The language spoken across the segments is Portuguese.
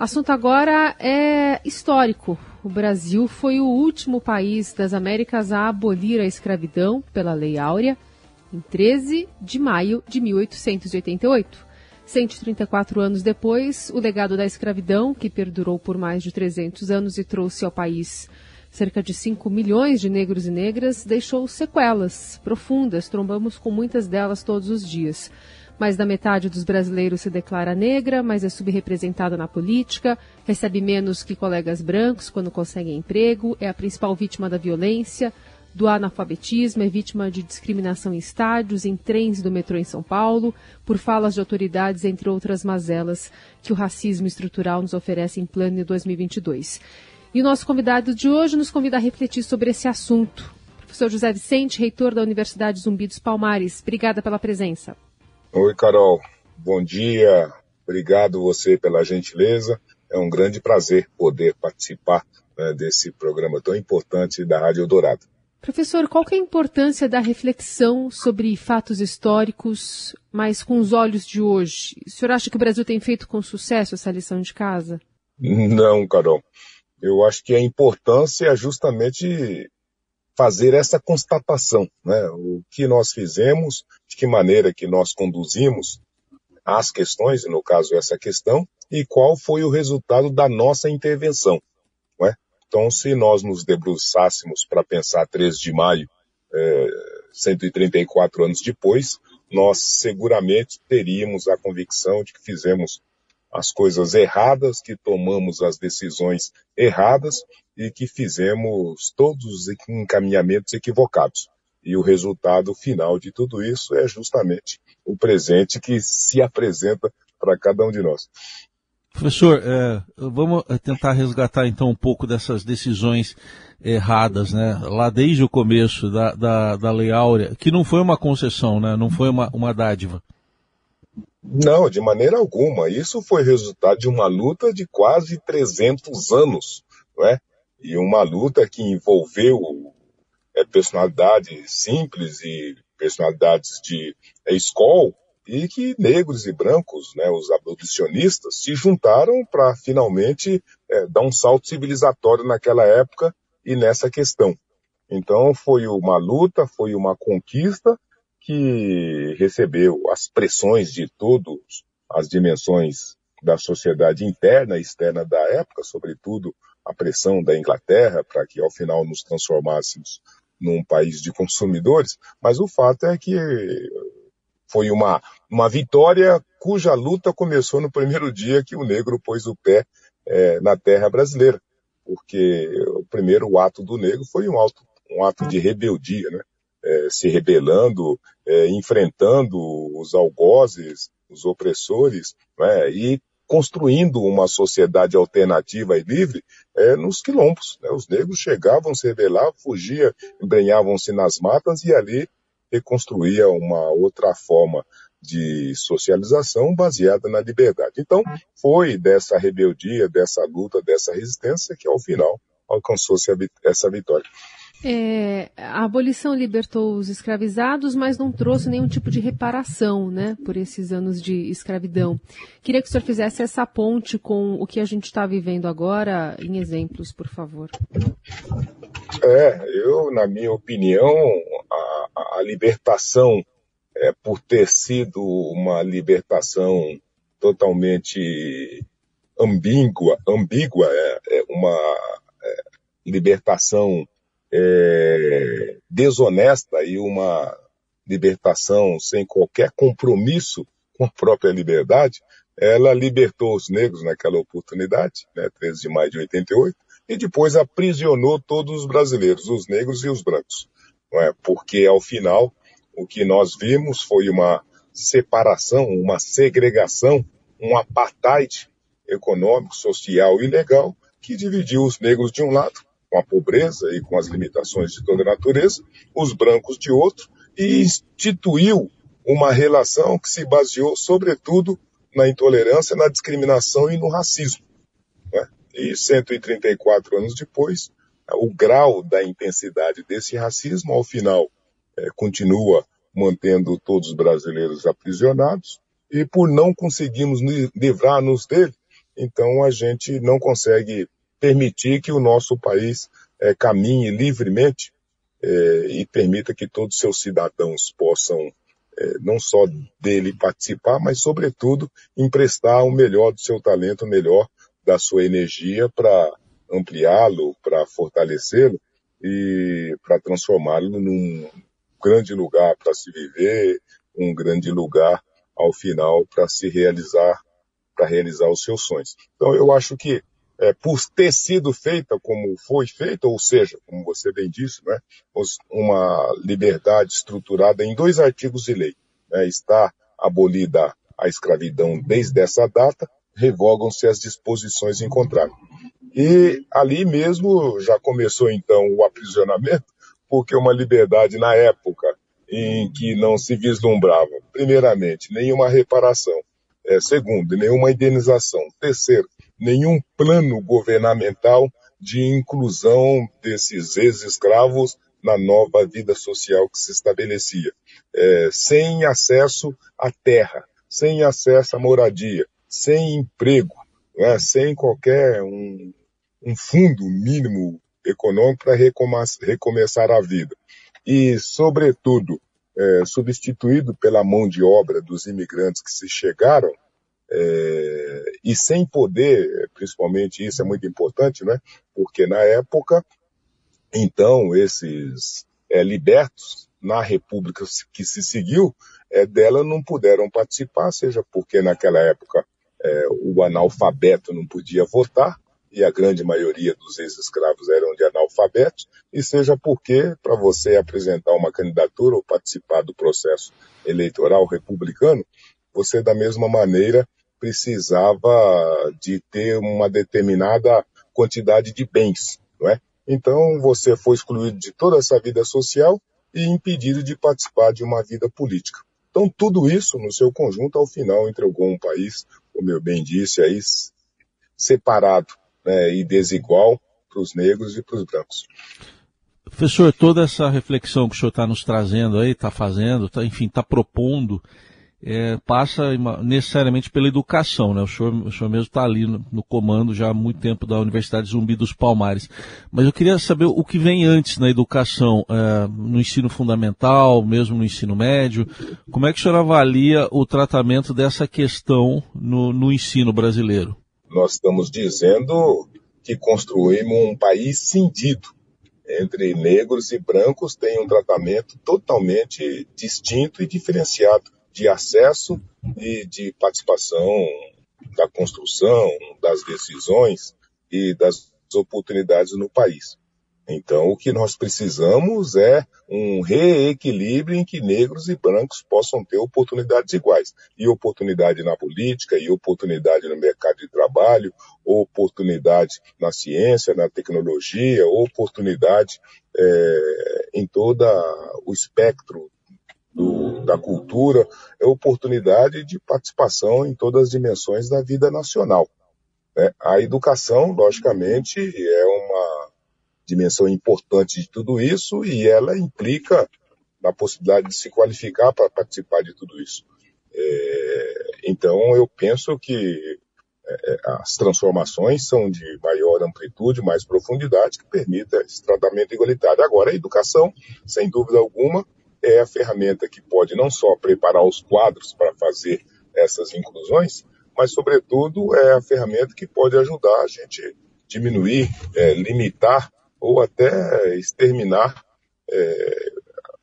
Assunto agora é histórico. O Brasil foi o último país das Américas a abolir a escravidão pela Lei Áurea em 13 de maio de 1888. 134 anos depois, o legado da escravidão, que perdurou por mais de 300 anos e trouxe ao país cerca de 5 milhões de negros e negras, deixou sequelas profundas. Trombamos com muitas delas todos os dias. Mais da metade dos brasileiros se declara negra, mas é subrepresentada na política, recebe menos que colegas brancos quando conseguem emprego, é a principal vítima da violência, do analfabetismo, é vítima de discriminação em estádios, em trens do metrô em São Paulo, por falas de autoridades, entre outras mazelas que o racismo estrutural nos oferece em plano de 2022. E o nosso convidado de hoje nos convida a refletir sobre esse assunto. Professor José Vicente, reitor da Universidade Zumbi dos Palmares, obrigada pela presença. Oi, Carol. Bom dia. Obrigado você pela gentileza. É um grande prazer poder participar né, desse programa tão importante da Rádio Dourado. Professor, qual é a importância da reflexão sobre fatos históricos, mas com os olhos de hoje? O senhor acha que o Brasil tem feito com sucesso essa lição de casa? Não, Carol. Eu acho que a importância é justamente fazer essa constatação, né? O que nós fizemos, de que maneira que nós conduzimos as questões, no caso essa questão, e qual foi o resultado da nossa intervenção. Então, se nós nos debruçássemos para pensar 3 de maio, é, 134 anos depois, nós seguramente teríamos a convicção de que fizemos as coisas erradas, que tomamos as decisões erradas e que fizemos todos os encaminhamentos equivocados. E o resultado final de tudo isso é justamente o presente que se apresenta para cada um de nós. Professor, é, vamos é, tentar resgatar então um pouco dessas decisões erradas, né? Lá desde o começo da, da, da Lei Áurea, que não foi uma concessão, né? Não foi uma, uma dádiva. Não, de maneira alguma. Isso foi resultado de uma luta de quase 300 anos, não é? E uma luta que envolveu é, personalidades simples e personalidades de é, escola, e que negros e brancos, né, os abolicionistas, se juntaram para finalmente é, dar um salto civilizatório naquela época e nessa questão. Então foi uma luta, foi uma conquista que recebeu as pressões de todas as dimensões da sociedade interna e externa da época, sobretudo a pressão da Inglaterra para que ao final nos transformássemos num país de consumidores, mas o fato é que foi uma, uma vitória cuja luta começou no primeiro dia que o negro pôs o pé é, na terra brasileira. Porque o primeiro ato do negro foi um ato, um ato de rebeldia, né? É, se rebelando, é, enfrentando os algozes, os opressores, né? e construindo uma sociedade alternativa e livre é, nos quilombos. Né? Os negros chegavam, se rebelavam, fugiam, embrenhavam-se nas matas e ali reconstruía uma outra forma de socialização baseada na liberdade. Então, foi dessa rebeldia, dessa luta, dessa resistência que, ao final, alcançou-se essa vitória. É, a abolição libertou os escravizados, mas não trouxe nenhum tipo de reparação, né, por esses anos de escravidão. Queria que o senhor fizesse essa ponte com o que a gente está vivendo agora, em exemplos, por favor. É, eu, na minha opinião, a, a libertação, é, por ter sido uma libertação totalmente ambígua, ambígua é, é uma é, libertação é, desonesta e uma libertação sem qualquer compromisso com a própria liberdade, ela libertou os negros naquela oportunidade, né, 13 de maio de 88, e depois aprisionou todos os brasileiros, os negros e os brancos. É? Porque, ao final, o que nós vimos foi uma separação, uma segregação, um apartheid econômico, social e legal que dividiu os negros de um lado com a pobreza e com as limitações de toda a natureza, os brancos de outro, e instituiu uma relação que se baseou, sobretudo, na intolerância, na discriminação e no racismo. Né? E 134 anos depois, o grau da intensidade desse racismo, ao final, é, continua mantendo todos os brasileiros aprisionados, e por não conseguirmos livrar-nos dele, então a gente não consegue permitir que o nosso país é, caminhe livremente é, e permita que todos os seus cidadãos possam é, não só dele participar, mas sobretudo emprestar o melhor do seu talento, o melhor da sua energia para ampliá-lo, para fortalecê-lo e para transformá-lo num grande lugar para se viver, um grande lugar ao final para se realizar, para realizar os seus sonhos. Então eu acho que é, por ter sido feita como foi feita, ou seja, como você bem disse, né, uma liberdade estruturada em dois artigos de lei, né, está abolida a escravidão desde essa data, revogam-se as disposições em contrário. E ali mesmo já começou então o aprisionamento, porque uma liberdade na época em que não se vislumbrava, primeiramente, nenhuma reparação, é, segundo, nenhuma indenização, terceiro, nenhum plano governamental de inclusão desses ex-escravos na nova vida social que se estabelecia, é, sem acesso à terra, sem acesso à moradia, sem emprego, né, sem qualquer um, um fundo mínimo econômico para recomeçar a vida. E, sobretudo, é, substituído pela mão de obra dos imigrantes que se chegaram, é, e sem poder, principalmente isso é muito importante, né? Porque na época, então, esses é, libertos na República que se seguiu, é, dela não puderam participar, seja porque naquela época é, o analfabeto não podia votar, e a grande maioria dos ex-escravos eram de analfabetos, e seja porque, para você apresentar uma candidatura ou participar do processo eleitoral republicano, você, da mesma maneira, precisava de ter uma determinada quantidade de bens, não é? Então você foi excluído de toda essa vida social e impedido de participar de uma vida política. Então tudo isso no seu conjunto ao final entregou um país, como eu bem disse, aí separado né, e desigual para os negros e para os brancos. Professor, toda essa reflexão que o senhor está nos trazendo aí, está fazendo, tá, enfim, está propondo, é, passa necessariamente pela educação, né? O senhor, o senhor mesmo está ali no, no, comando já há muito tempo da Universidade Zumbi dos Palmares. Mas eu queria saber o que vem antes na educação, é, no ensino fundamental, mesmo no ensino médio. Como é que o senhor avalia o tratamento dessa questão no, no ensino brasileiro? Nós estamos dizendo que construímos um país cindido entre negros e brancos tem um tratamento totalmente distinto e diferenciado de acesso e de participação da construção, das decisões e das oportunidades no país. Então, o que nós precisamos é um reequilíbrio em que negros e brancos possam ter oportunidades iguais. E oportunidade na política, e oportunidade no mercado de trabalho, oportunidade na ciência, na tecnologia, oportunidade é, em todo o espectro do, da cultura, é oportunidade de participação em todas as dimensões da vida nacional. Né? A educação, logicamente, é uma dimensão importante de tudo isso e ela implica na possibilidade de se qualificar para participar de tudo isso. É, então, eu penso que é, as transformações são de maior amplitude, mais profundidade, que permita esse tratamento igualitário. Agora, a educação, sem dúvida alguma, é a ferramenta que pode não só preparar os quadros para fazer essas inclusões, mas, sobretudo, é a ferramenta que pode ajudar a gente diminuir, é, limitar ou até exterminar é,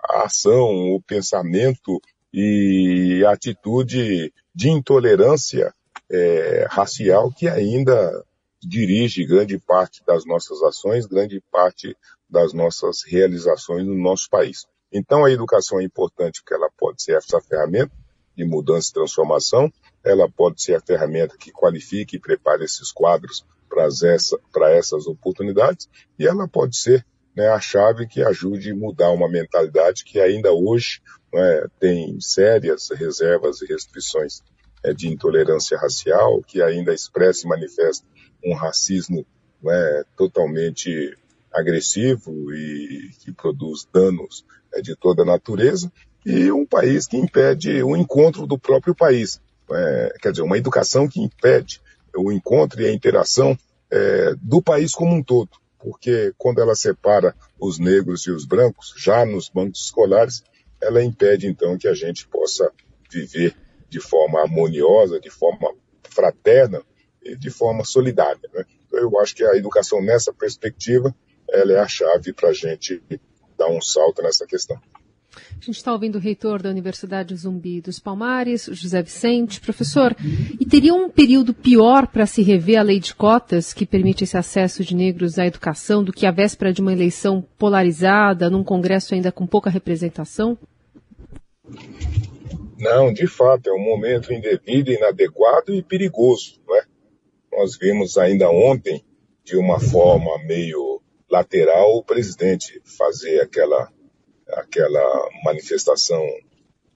a ação, o pensamento e a atitude de intolerância é, racial que ainda dirige grande parte das nossas ações, grande parte das nossas realizações no nosso país. Então a educação é importante porque ela pode ser essa ferramenta de mudança e transformação, ela pode ser a ferramenta que qualifique e prepare esses quadros para essa, essas oportunidades, e ela pode ser né, a chave que ajude a mudar uma mentalidade que ainda hoje né, tem sérias reservas e restrições é, de intolerância racial, que ainda expressa e manifesta um racismo né, totalmente agressivo e que produz danos é, de toda a natureza, e um país que impede o encontro do próprio país. É, quer dizer, uma educação que impede o encontro e a interação é, do país como um todo, porque quando ela separa os negros e os brancos, já nos bancos escolares, ela impede então que a gente possa viver de forma harmoniosa, de forma fraterna e de forma solidária. Né? Então, eu acho que a educação nessa perspectiva ela é a chave para a gente dar um salto nessa questão. A gente está ouvindo o reitor da Universidade Zumbi dos Palmares, José Vicente. Professor, e teria um período pior para se rever a lei de cotas que permite esse acesso de negros à educação do que a véspera de uma eleição polarizada, num Congresso ainda com pouca representação? Não, de fato, é um momento indevido, inadequado e perigoso. Não é? Nós vimos ainda ontem, de uma forma meio lateral, o presidente fazer aquela aquela manifestação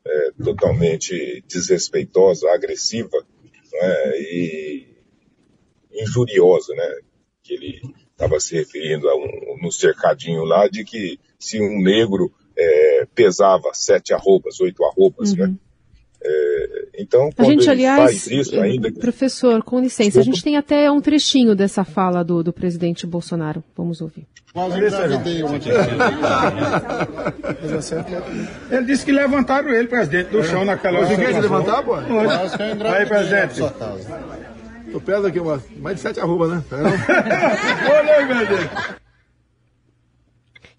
é, totalmente desrespeitosa, agressiva né, e injuriosa, né? Que ele estava se referindo a um, no cercadinho lá de que se um negro é, pesava sete arrobas, oito arrobas, né? uhum. né? É, então, a gente, aliás, isso, ainda... professor, com licença, Desculpa. a gente tem até um trechinho dessa fala do, do presidente Bolsonaro. Vamos ouvir. Ele disse que levantaram ele, presidente, do chão naquela hora. Você quer levantar, pô? Aí, presidente. Eu peso aqui uma, mais de sete arroba, né? Olha aí, presidente.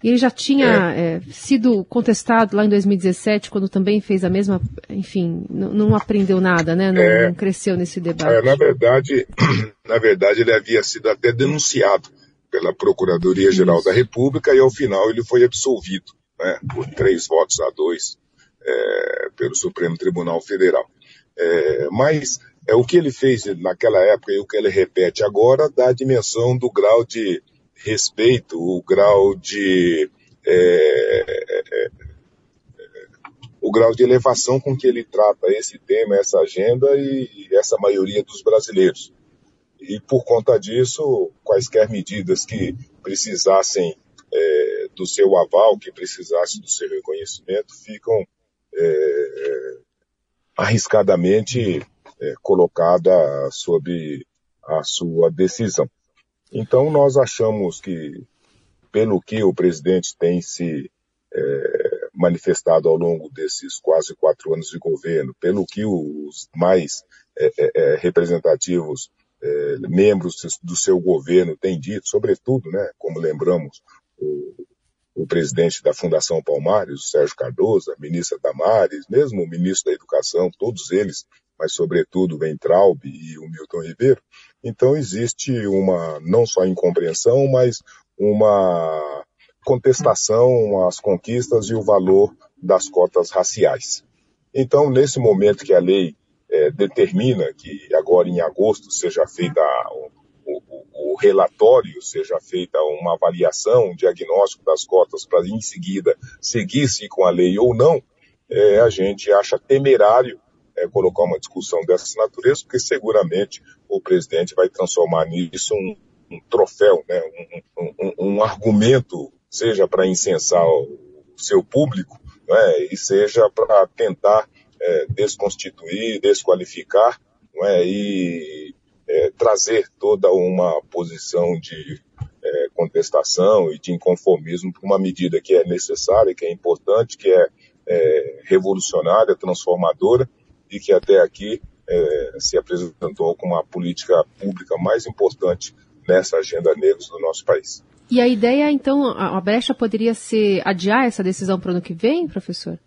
E ele já tinha é. É, sido contestado lá em 2017, quando também fez a mesma, enfim, não, não aprendeu nada, né? Não, é, não cresceu nesse debate. É, na verdade, na verdade, ele havia sido até denunciado pela Procuradoria-Geral da República e ao final ele foi absolvido, né, por três votos a dois é, pelo Supremo Tribunal Federal. É, mas é o que ele fez naquela época e o que ele repete agora dá a dimensão do grau de respeito, o grau de é, o grau de elevação com que ele trata esse tema, essa agenda e, e essa maioria dos brasileiros. E por conta disso, quaisquer medidas que precisassem é, do seu aval, que precisassem do seu reconhecimento, ficam é, arriscadamente é, colocadas sob a sua decisão. Então, nós achamos que, pelo que o presidente tem se é, manifestado ao longo desses quase quatro anos de governo, pelo que os mais é, é, é representativos é, membros do seu governo têm dito, sobretudo, né, como lembramos, o, o presidente da Fundação Palmares, o Sérgio Cardoso, a ministra Damares, mesmo o ministro da Educação, todos eles, mas sobretudo o Ventralb e o Milton Ribeiro, então existe uma não só incompreensão, mas uma contestação às conquistas e o valor das cotas raciais. Então, nesse momento que a lei é, determina que agora em agosto seja feita o, o, o, relatório, seja feita uma avaliação, um diagnóstico das cotas para em seguida seguir-se com a lei ou não, é, a gente acha temerário é, colocar uma discussão dessa natureza, porque seguramente o presidente vai transformar nisso um, um troféu, né, um, um, um, argumento, seja para incensar o seu público, né, e seja para tentar é, desconstituir, desqualificar é, e é, trazer toda uma posição de é, contestação e de inconformismo para uma medida que é necessária, que é importante, que é, é revolucionária, transformadora e que até aqui é, se apresentou como a política pública mais importante nessa agenda negros do nosso país. E a ideia, então, a brecha poderia ser adiar essa decisão para o ano que vem, professor?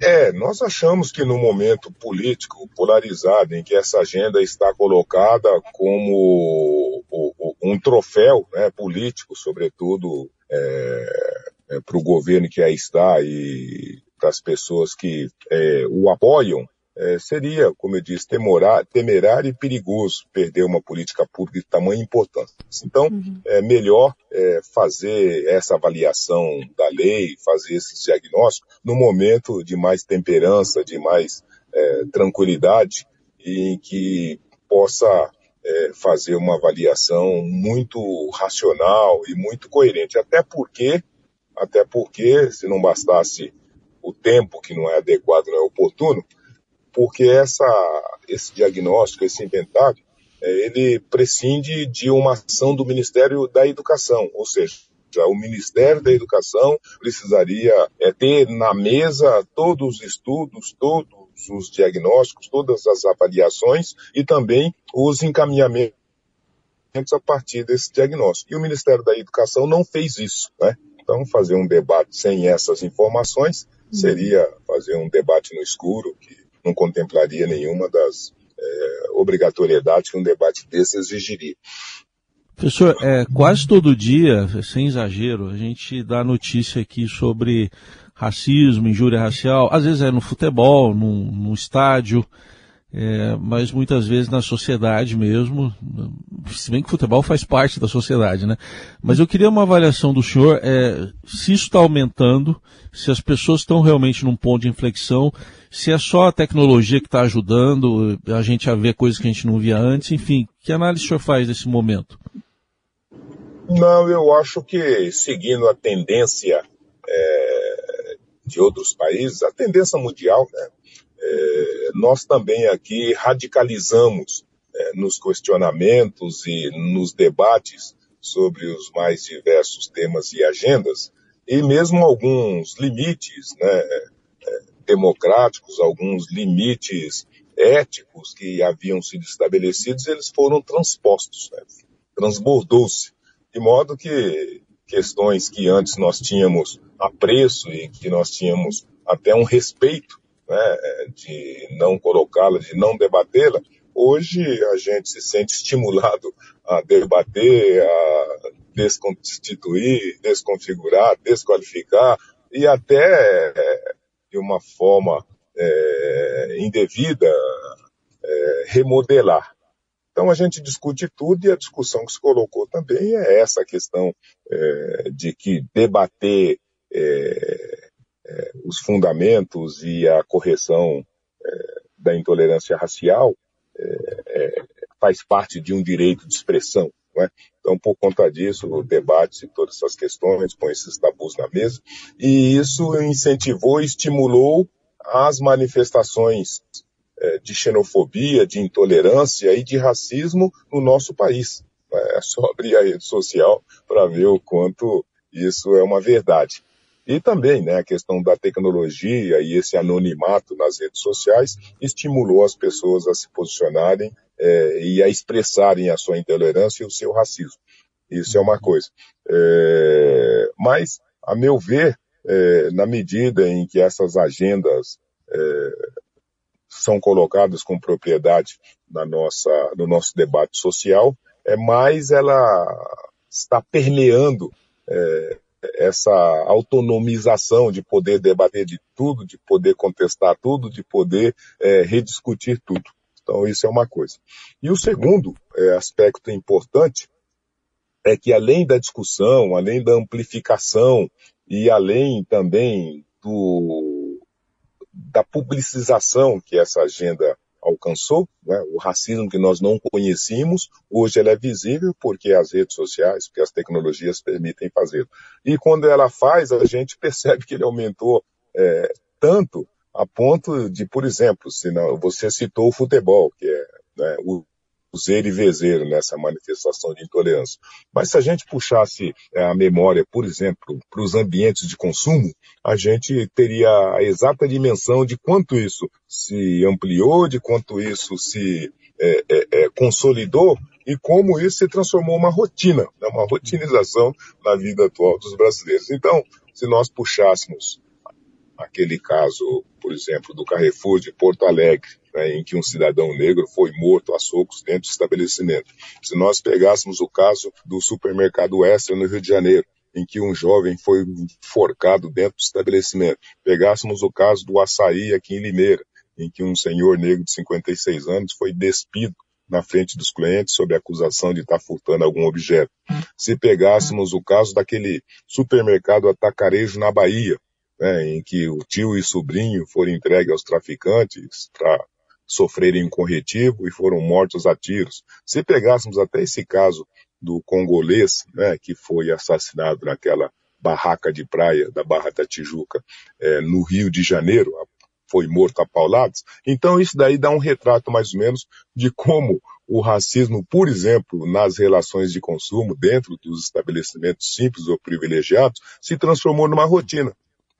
É, nós achamos que no momento político polarizado em que essa agenda está colocada como um troféu né, político, sobretudo é, é, para o governo que aí está e para as pessoas que é, o apoiam, é, seria, como eu disse, temorar, temerário e perigoso perder uma política pública de tamanha importância. Então, uhum. é melhor é, fazer essa avaliação da lei, fazer esses diagnósticos no momento de mais temperança, de mais é, tranquilidade, em que possa é, fazer uma avaliação muito racional e muito coerente. Até porque, até porque, se não bastasse o tempo que não é adequado, não é oportuno, porque essa, esse diagnóstico, esse inventário, é, ele prescinde de uma ação do Ministério da Educação, ou seja, o Ministério da Educação precisaria é, ter na mesa todos os estudos, todos os diagnósticos, todas as avaliações e também os encaminhamentos a partir desse diagnóstico. E o Ministério da Educação não fez isso, né? Então, fazer um debate sem essas informações seria fazer um debate no escuro, que não contemplaria nenhuma das é, obrigatoriedades que um debate desse exigiria. Professor, é, quase todo dia, sem exagero, a gente dá notícia aqui sobre racismo, injúria racial, às vezes é no futebol, num, num estádio, é, mas muitas vezes na sociedade mesmo, se bem que o futebol faz parte da sociedade, né? Mas eu queria uma avaliação do senhor, é, se isso está aumentando, se as pessoas estão realmente num ponto de inflexão, se é só a tecnologia que está ajudando a gente a ver coisas que a gente não via antes, enfim, que análise o senhor faz desse momento? Não, eu acho que seguindo a tendência é, de outros países, a tendência mundial, né? É, nós também aqui radicalizamos é, nos questionamentos e nos debates sobre os mais diversos temas e agendas, e mesmo alguns limites né, é, democráticos, alguns limites éticos que haviam sido estabelecidos, eles foram transpostos, né, transbordou-se, de modo que questões que antes nós tínhamos apreço e que nós tínhamos até um respeito né, de não colocá-la, de não debatê-la, hoje a gente se sente estimulado a debater, a desconstituir, desconfigurar, desqualificar e até é, de uma forma é, indevida é, remodelar. Então a gente discute tudo e a discussão que se colocou também é essa questão é, de que debater é, é, os fundamentos e a correção é, da intolerância racial é, é, faz parte de um direito de expressão. É? Então, por conta disso, o debate todas essas questões, põe esses tabus na mesa, e isso incentivou estimulou as manifestações de xenofobia, de intolerância e de racismo no nosso país. É só abrir a rede social para ver o quanto isso é uma verdade. E também né, a questão da tecnologia e esse anonimato nas redes sociais estimulou as pessoas a se posicionarem é, e a expressarem a sua intolerância e o seu racismo. Isso é uma coisa. É, mas, a meu ver, é, na medida em que essas agendas são colocadas com propriedade na nossa, no nosso debate social, é mais ela está permeando é, essa autonomização de poder debater de tudo, de poder contestar tudo, de poder é, rediscutir tudo. Então, isso é uma coisa. E o segundo é, aspecto importante é que, além da discussão, além da amplificação e além também do, da publicização que essa agenda alcançou, né? o racismo que nós não conhecíamos, hoje ele é visível porque as redes sociais, porque as tecnologias permitem fazê-lo. E quando ela faz, a gente percebe que ele aumentou é, tanto a ponto de, por exemplo, se não, você citou o futebol, que é né, o zero e vezeiro nessa manifestação de intolerância. Mas se a gente puxasse é, a memória, por exemplo, para os ambientes de consumo, a gente teria a exata dimensão de quanto isso se ampliou, de quanto isso se é, é, é consolidou e como isso se transformou uma rotina, né, uma rotinização na vida atual dos brasileiros. Então, se nós puxássemos aquele caso, por exemplo, do Carrefour de Porto Alegre, né, em que um cidadão negro foi morto a socos dentro do estabelecimento. Se nós pegássemos o caso do supermercado Extra no Rio de Janeiro, em que um jovem foi forcado dentro do estabelecimento. Pegássemos o caso do açaí aqui em Limeira, em que um senhor negro de 56 anos foi despido na frente dos clientes sob acusação de estar furtando algum objeto. Se pegássemos o caso daquele supermercado atacarejo na Bahia, né, em que o tio e sobrinho foram entregues aos traficantes para sofrerem um corretivo e foram mortos a tiros. Se pegássemos até esse caso do congolês, né, que foi assassinado naquela barraca de praia da Barra da Tijuca, é, no Rio de Janeiro, foi morto a pauladas. Então isso daí dá um retrato mais ou menos de como o racismo, por exemplo, nas relações de consumo dentro dos estabelecimentos simples ou privilegiados, se transformou numa rotina.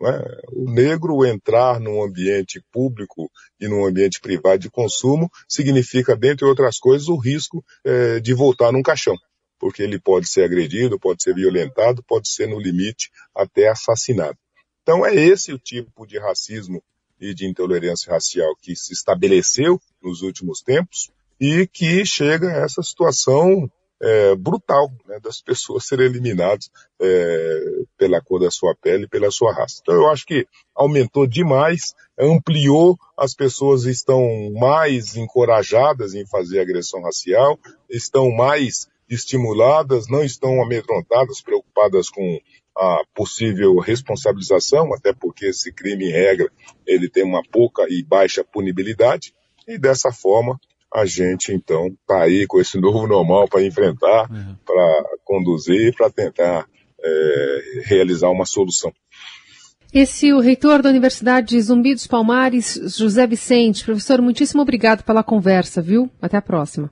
É? O negro entrar num ambiente público e num ambiente privado de consumo significa, dentre outras coisas, o risco é, de voltar num caixão, porque ele pode ser agredido, pode ser violentado, pode ser, no limite, até assassinado. Então é esse o tipo de racismo e de intolerância racial que se estabeleceu nos últimos tempos e que chega a essa situação é, brutal né, das pessoas serem eliminadas é, pela cor da sua pele, pela sua raça. Então eu acho que aumentou demais, ampliou, as pessoas estão mais encorajadas em fazer agressão racial, estão mais estimuladas, não estão amedrontadas, preocupadas com a possível responsabilização, até porque esse crime, em regra, ele tem uma pouca e baixa punibilidade, e dessa forma a gente então está aí com esse novo normal para enfrentar, uhum. para conduzir, para tentar é, realizar uma solução. Esse é o reitor da Universidade Zumbi dos Palmares, José Vicente. Professor, muitíssimo obrigado pela conversa, viu? Até a próxima.